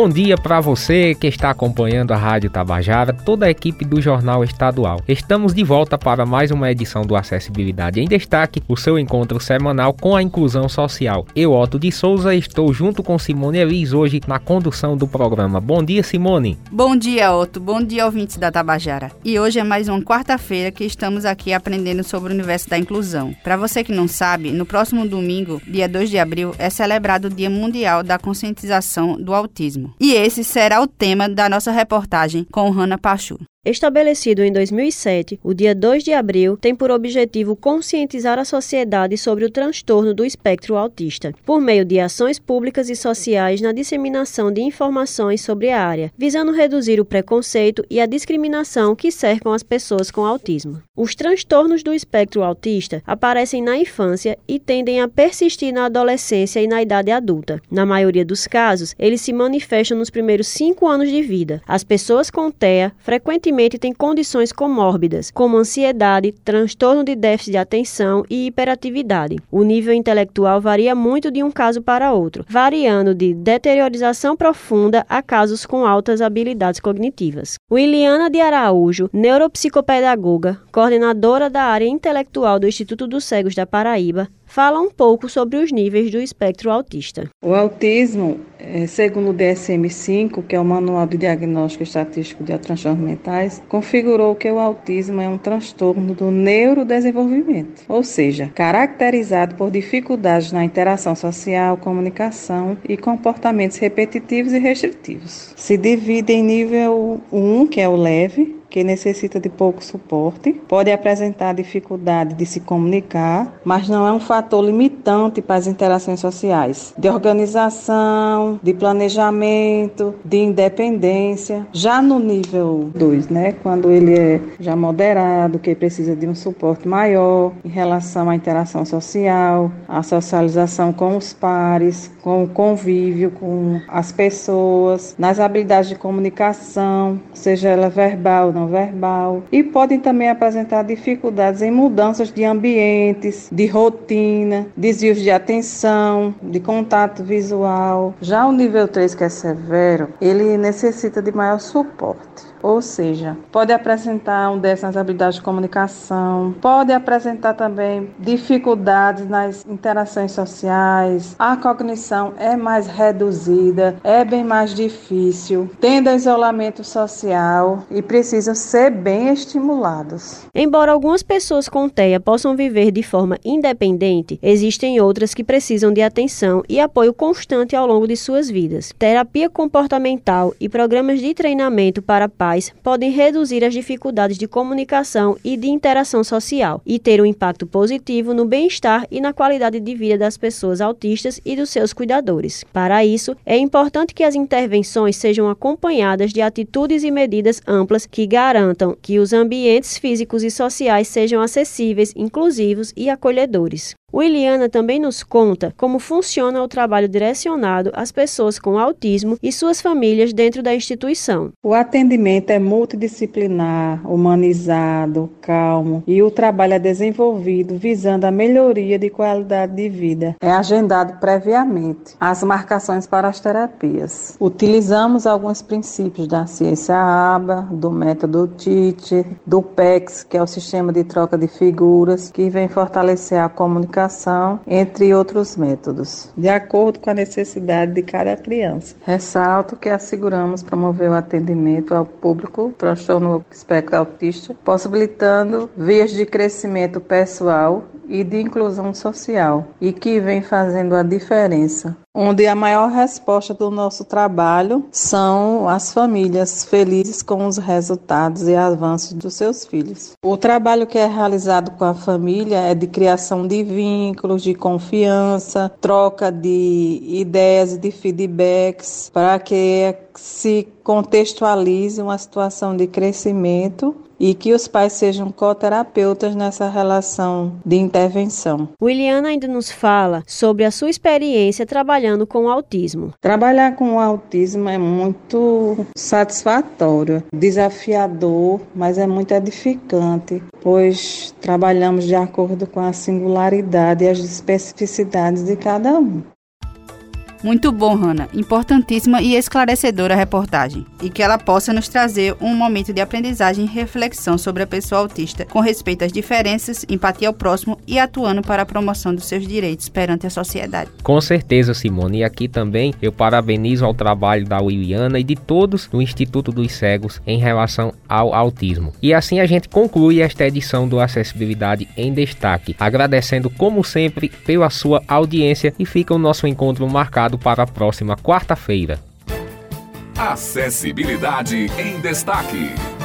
Bom dia para você que está acompanhando a Rádio Tabajara, toda a equipe do Jornal Estadual. Estamos de volta para mais uma edição do Acessibilidade em Destaque, o seu encontro semanal com a inclusão social. Eu, Otto de Souza, estou junto com Simone Elis hoje na condução do programa. Bom dia, Simone. Bom dia, Otto. Bom dia, ouvintes da Tabajara. E hoje é mais uma quarta-feira que estamos aqui aprendendo sobre o universo da inclusão. Para você que não sabe, no próximo domingo, dia 2 de abril, é celebrado o Dia Mundial da Conscientização do Autismo. E esse será o tema da nossa reportagem com Hanna Pachu. Estabelecido em 2007, o dia 2 de abril tem por objetivo conscientizar a sociedade sobre o transtorno do espectro autista, por meio de ações públicas e sociais na disseminação de informações sobre a área, visando reduzir o preconceito e a discriminação que cercam as pessoas com autismo. Os transtornos do espectro autista aparecem na infância e tendem a persistir na adolescência e na idade adulta. Na maioria dos casos, eles se manifestam nos primeiros cinco anos de vida. As pessoas com TEA frequentemente frequentemente têm condições comórbidas, como ansiedade, transtorno de déficit de atenção e hiperatividade. O nível intelectual varia muito de um caso para outro, variando de deteriorização profunda a casos com altas habilidades cognitivas. Williana de Araújo, neuropsicopedagoga, coordenadora da área intelectual do Instituto dos Cegos da Paraíba, fala um pouco sobre os níveis do espectro autista. O autismo, é, segundo o DSM-5, que é o Manual de Diagnóstico Estatístico de Transtornos Mentais, configurou que o autismo é um transtorno do neurodesenvolvimento, ou seja, caracterizado por dificuldades na interação social, comunicação e comportamentos repetitivos e restritivos. Se divide em nível 1, que é o leve, que necessita de pouco suporte, pode apresentar dificuldade de se comunicar, mas não é um fator limitante para as interações sociais, de organização, de planejamento, de independência. Já no nível 2, né, quando ele é já moderado, que precisa de um suporte maior em relação à interação social, à socialização com os pares, com o convívio com as pessoas, nas habilidades de comunicação, seja ela verbal, não verbal, e podem também apresentar dificuldades em mudanças de ambientes, de rotina, desvios de atenção, de contato visual. Já o nível 3, que é severo, ele necessita de maior suporte. Ou seja, pode apresentar um déficit nas habilidades de comunicação, pode apresentar também dificuldades nas interações sociais, a cognição é mais reduzida, é bem mais difícil, tende a isolamento social e precisam ser bem estimulados. Embora algumas pessoas com TEA possam viver de forma independente, existem outras que precisam de atenção e apoio constante ao longo de suas vidas. Terapia comportamental e programas de treinamento para pais pais podem reduzir as dificuldades de comunicação e de interação social e ter um impacto positivo no bem-estar e na qualidade de vida das pessoas autistas e dos seus cuidadores. Para isso, é importante que as intervenções sejam acompanhadas de atitudes e medidas amplas que garantam que os ambientes físicos e sociais sejam acessíveis, inclusivos e acolhedores. Williana também nos conta como funciona o trabalho direcionado às pessoas com autismo e suas famílias dentro da instituição. O atendimento é multidisciplinar, humanizado, calmo e o trabalho é desenvolvido visando a melhoria de qualidade de vida. É agendado previamente as marcações para as terapias. Utilizamos alguns princípios da ciência ABA, do método TIT, do PEX, que é o sistema de troca de figuras, que vem fortalecer a comunicação entre outros métodos, de acordo com a necessidade de cada criança. Ressalto que asseguramos promover o atendimento ao público transtorno espectro autista, possibilitando vias de crescimento pessoal e de inclusão social, e que vem fazendo a diferença onde a maior resposta do nosso trabalho são as famílias felizes com os resultados e avanços dos seus filhos. O trabalho que é realizado com a família é de criação de vínculos, de confiança, troca de ideias e de feedbacks para que se contextualize uma situação de crescimento e que os pais sejam coterapeutas nessa relação de intervenção. Williana ainda nos fala sobre a sua experiência trabalhando com o autismo. Trabalhar com o autismo é muito satisfatório, desafiador, mas é muito edificante, pois trabalhamos de acordo com a singularidade e as especificidades de cada um. Muito bom, Hanna. Importantíssima e esclarecedora a reportagem. E que ela possa nos trazer um momento de aprendizagem e reflexão sobre a pessoa autista, com respeito às diferenças, empatia ao próximo e atuando para a promoção dos seus direitos perante a sociedade. Com certeza, Simone. E aqui também eu parabenizo ao trabalho da Williana e de todos do Instituto dos Cegos em relação ao autismo. E assim a gente conclui esta edição do Acessibilidade em Destaque, agradecendo como sempre pela sua audiência e fica o nosso encontro marcado marcado para a próxima quarta-feira. Acessibilidade em Destaque.